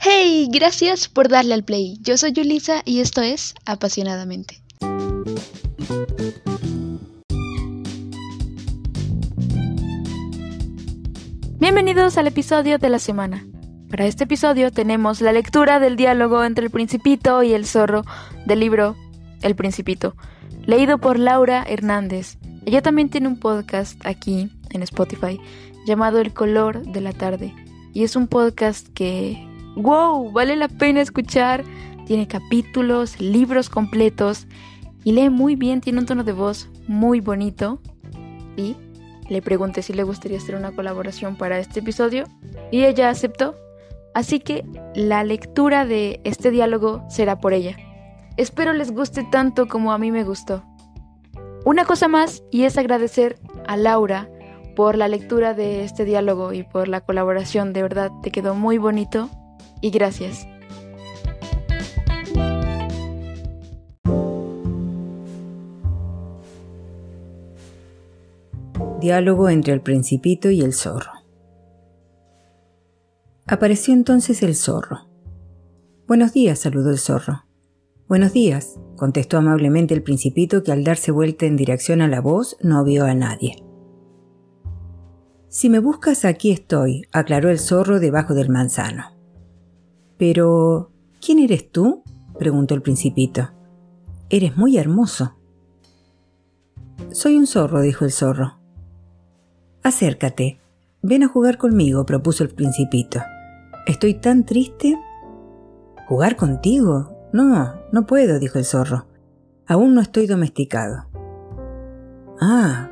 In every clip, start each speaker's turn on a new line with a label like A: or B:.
A: Hey, gracias por darle al play. Yo soy Yulisa y esto es Apasionadamente. Bienvenidos al episodio de la semana. Para este episodio tenemos la lectura del diálogo entre el principito y el zorro del libro El Principito, leído por Laura Hernández. Ella también tiene un podcast aquí en Spotify llamado El color de la tarde. Y es un podcast que, wow, vale la pena escuchar. Tiene capítulos, libros completos y lee muy bien, tiene un tono de voz muy bonito. Y le pregunté si le gustaría hacer una colaboración para este episodio y ella aceptó. Así que la lectura de este diálogo será por ella. Espero les guste tanto como a mí me gustó. Una cosa más y es agradecer a Laura por la lectura de este diálogo y por la colaboración. De verdad, te quedó muy bonito y gracias.
B: Diálogo entre el principito y el zorro. Apareció entonces el zorro. Buenos días, saludó el zorro. Buenos días, contestó amablemente el principito que al darse vuelta en dirección a la voz no vio a nadie. Si me buscas aquí estoy, aclaró el zorro debajo del manzano. Pero... ¿quién eres tú? preguntó el principito. Eres muy hermoso. Soy un zorro, dijo el zorro. Acércate. Ven a jugar conmigo, propuso el principito. Estoy tan triste. ¿Jugar contigo? No, no puedo, dijo el zorro. Aún no estoy domesticado. Ah,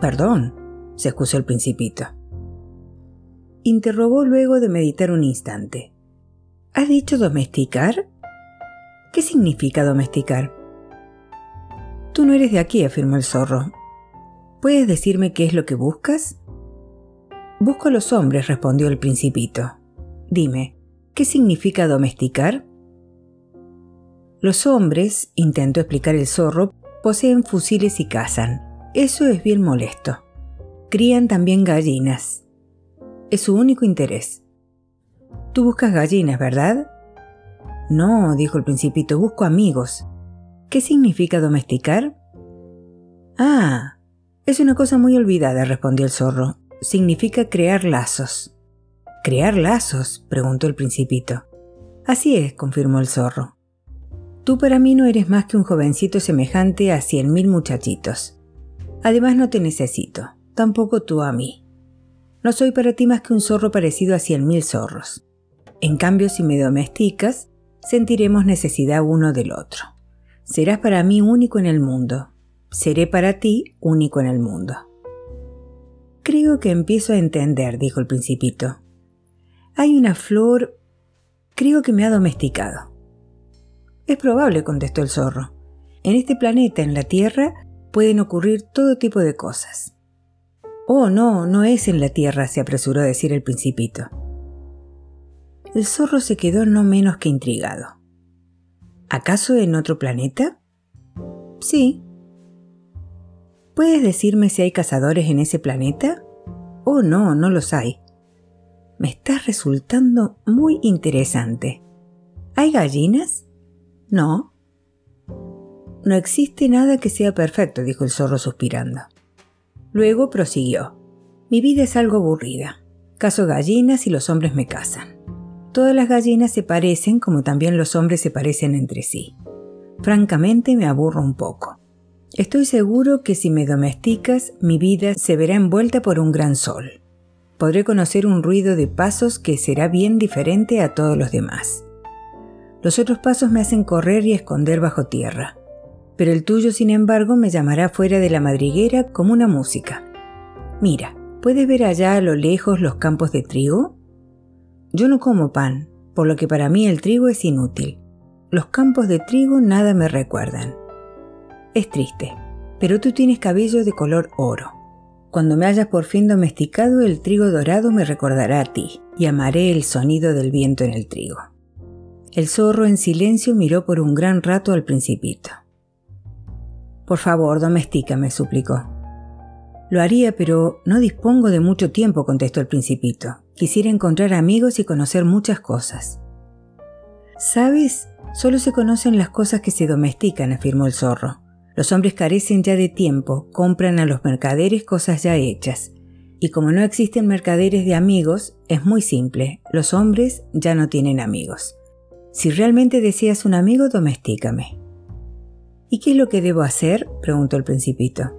B: perdón, se excusó el principito. Interrogó luego de meditar un instante. ¿Has dicho domesticar? ¿Qué significa domesticar? Tú no eres de aquí, afirmó el zorro. ¿Puedes decirme qué es lo que buscas? Busco a los hombres, respondió el principito. Dime, ¿qué significa domesticar? Los hombres, intentó explicar el zorro, poseen fusiles y cazan. Eso es bien molesto. Crían también gallinas. Es su único interés. Tú buscas gallinas, ¿verdad? No, dijo el principito, busco amigos. ¿Qué significa domesticar? Ah, es una cosa muy olvidada, respondió el zorro. Significa crear lazos. ¿Crear lazos? preguntó el principito. Así es, confirmó el zorro. Tú para mí no eres más que un jovencito semejante a cien mil muchachitos. Además no te necesito tampoco tú a mí. No soy para ti más que un zorro parecido a cien mil zorros. En cambio, si me domesticas, sentiremos necesidad uno del otro. Serás para mí único en el mundo. Seré para ti único en el mundo. Creo que empiezo a entender, dijo el principito. Hay una flor... Creo que me ha domesticado. Es probable, contestó el zorro. En este planeta, en la Tierra, pueden ocurrir todo tipo de cosas. Oh, no, no es en la Tierra, se apresuró a decir el principito. El zorro se quedó no menos que intrigado. ¿Acaso en otro planeta? Sí. ¿Puedes decirme si hay cazadores en ese planeta? Oh, no, no los hay. Me estás resultando muy interesante. ¿Hay gallinas? No. No existe nada que sea perfecto, dijo el zorro suspirando. Luego prosiguió. Mi vida es algo aburrida. Caso gallinas y los hombres me casan. Todas las gallinas se parecen como también los hombres se parecen entre sí. Francamente me aburro un poco. Estoy seguro que si me domesticas, mi vida se verá envuelta por un gran sol. Podré conocer un ruido de pasos que será bien diferente a todos los demás. Los otros pasos me hacen correr y esconder bajo tierra pero el tuyo, sin embargo, me llamará fuera de la madriguera como una música. Mira, ¿puedes ver allá a lo lejos los campos de trigo? Yo no como pan, por lo que para mí el trigo es inútil. Los campos de trigo nada me recuerdan. Es triste, pero tú tienes cabello de color oro. Cuando me hayas por fin domesticado, el trigo dorado me recordará a ti, y amaré el sonido del viento en el trigo. El zorro en silencio miró por un gran rato al principito. Por favor, domestícame, suplicó. Lo haría, pero no dispongo de mucho tiempo, contestó el principito. Quisiera encontrar amigos y conocer muchas cosas. ¿Sabes? Solo se conocen las cosas que se domestican, afirmó el zorro. Los hombres carecen ya de tiempo, compran a los mercaderes cosas ya hechas. Y como no existen mercaderes de amigos, es muy simple, los hombres ya no tienen amigos. Si realmente deseas un amigo, domestícame. ¿Y qué es lo que debo hacer? preguntó el principito.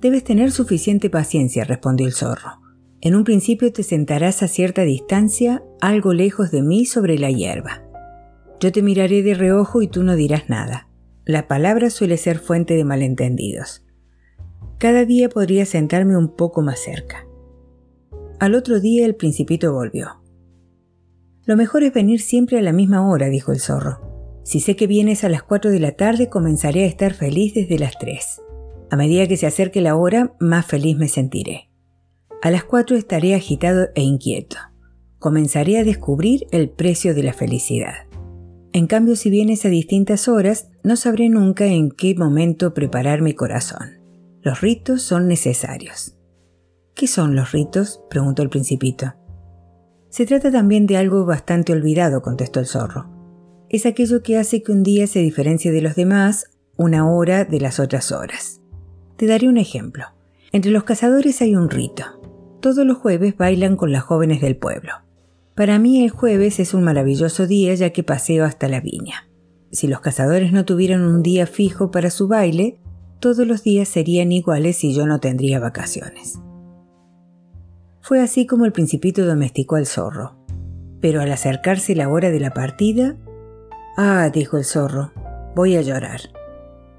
B: Debes tener suficiente paciencia, respondió el zorro. En un principio te sentarás a cierta distancia, algo lejos de mí, sobre la hierba. Yo te miraré de reojo y tú no dirás nada. La palabra suele ser fuente de malentendidos. Cada día podría sentarme un poco más cerca. Al otro día el principito volvió. Lo mejor es venir siempre a la misma hora, dijo el zorro. Si sé que vienes a las cuatro de la tarde, comenzaré a estar feliz desde las tres. A medida que se acerque la hora, más feliz me sentiré. A las cuatro estaré agitado e inquieto. Comenzaré a descubrir el precio de la felicidad. En cambio, si vienes a distintas horas, no sabré nunca en qué momento preparar mi corazón. Los ritos son necesarios. ¿Qué son los ritos? preguntó el principito. Se trata también de algo bastante olvidado, contestó el zorro. Es aquello que hace que un día se diferencie de los demás, una hora de las otras horas. Te daré un ejemplo. Entre los cazadores hay un rito. Todos los jueves bailan con las jóvenes del pueblo. Para mí el jueves es un maravilloso día ya que paseo hasta la viña. Si los cazadores no tuvieran un día fijo para su baile, todos los días serían iguales y yo no tendría vacaciones. Fue así como el principito domesticó al zorro. Pero al acercarse la hora de la partida, Ah, dijo el zorro, voy a llorar.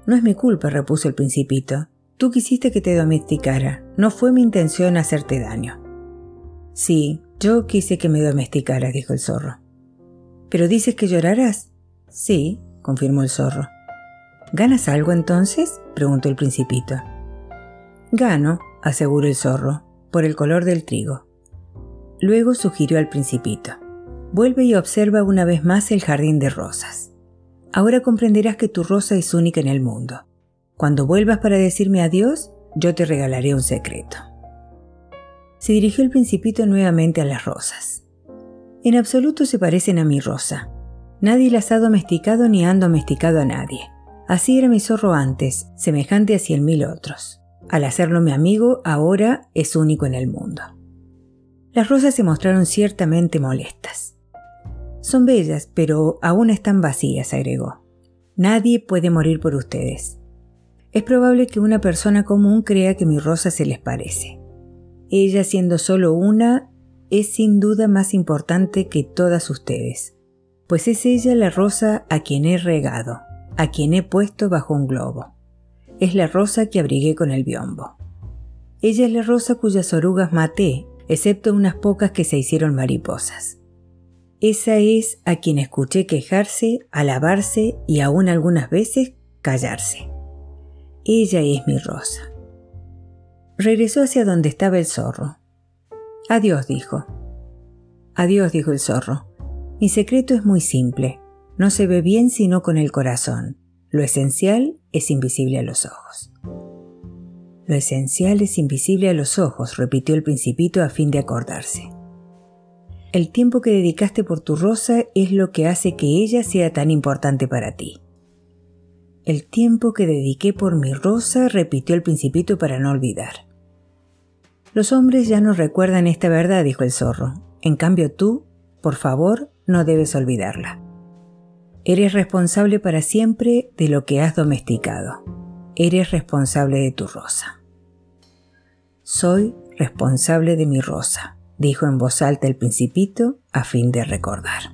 B: No es mi culpa, repuso el principito. Tú quisiste que te domesticara, no fue mi intención hacerte daño. Sí, yo quise que me domesticara, dijo el zorro. ¿Pero dices que llorarás? Sí, confirmó el zorro. ¿Ganas algo entonces? preguntó el principito. Gano, aseguró el zorro, por el color del trigo. Luego sugirió al principito. Vuelve y observa una vez más el jardín de rosas. Ahora comprenderás que tu rosa es única en el mundo. Cuando vuelvas para decirme adiós, yo te regalaré un secreto se dirigió el principito nuevamente a las rosas. En absoluto se parecen a mi rosa. Nadie las ha domesticado ni han domesticado a nadie. Así era mi zorro antes, semejante a cien mil otros. Al hacerlo mi amigo, ahora es único en el mundo. Las rosas se mostraron ciertamente molestas. Son bellas, pero aún están vacías, agregó. Nadie puede morir por ustedes. Es probable que una persona común crea que mi rosa se les parece. Ella siendo solo una, es sin duda más importante que todas ustedes, pues es ella la rosa a quien he regado, a quien he puesto bajo un globo. Es la rosa que abrigué con el biombo. Ella es la rosa cuyas orugas maté, excepto unas pocas que se hicieron mariposas. Esa es a quien escuché quejarse, alabarse y aún algunas veces callarse. Ella es mi rosa. Regresó hacia donde estaba el zorro. Adiós, dijo. Adiós, dijo el zorro. Mi secreto es muy simple. No se ve bien sino con el corazón. Lo esencial es invisible a los ojos. Lo esencial es invisible a los ojos, repitió el principito a fin de acordarse. El tiempo que dedicaste por tu rosa es lo que hace que ella sea tan importante para ti. El tiempo que dediqué por mi rosa, repitió el principito para no olvidar. Los hombres ya no recuerdan esta verdad, dijo el zorro. En cambio tú, por favor, no debes olvidarla. Eres responsable para siempre de lo que has domesticado. Eres responsable de tu rosa. Soy responsable de mi rosa, dijo en voz alta el principito a fin de recordar.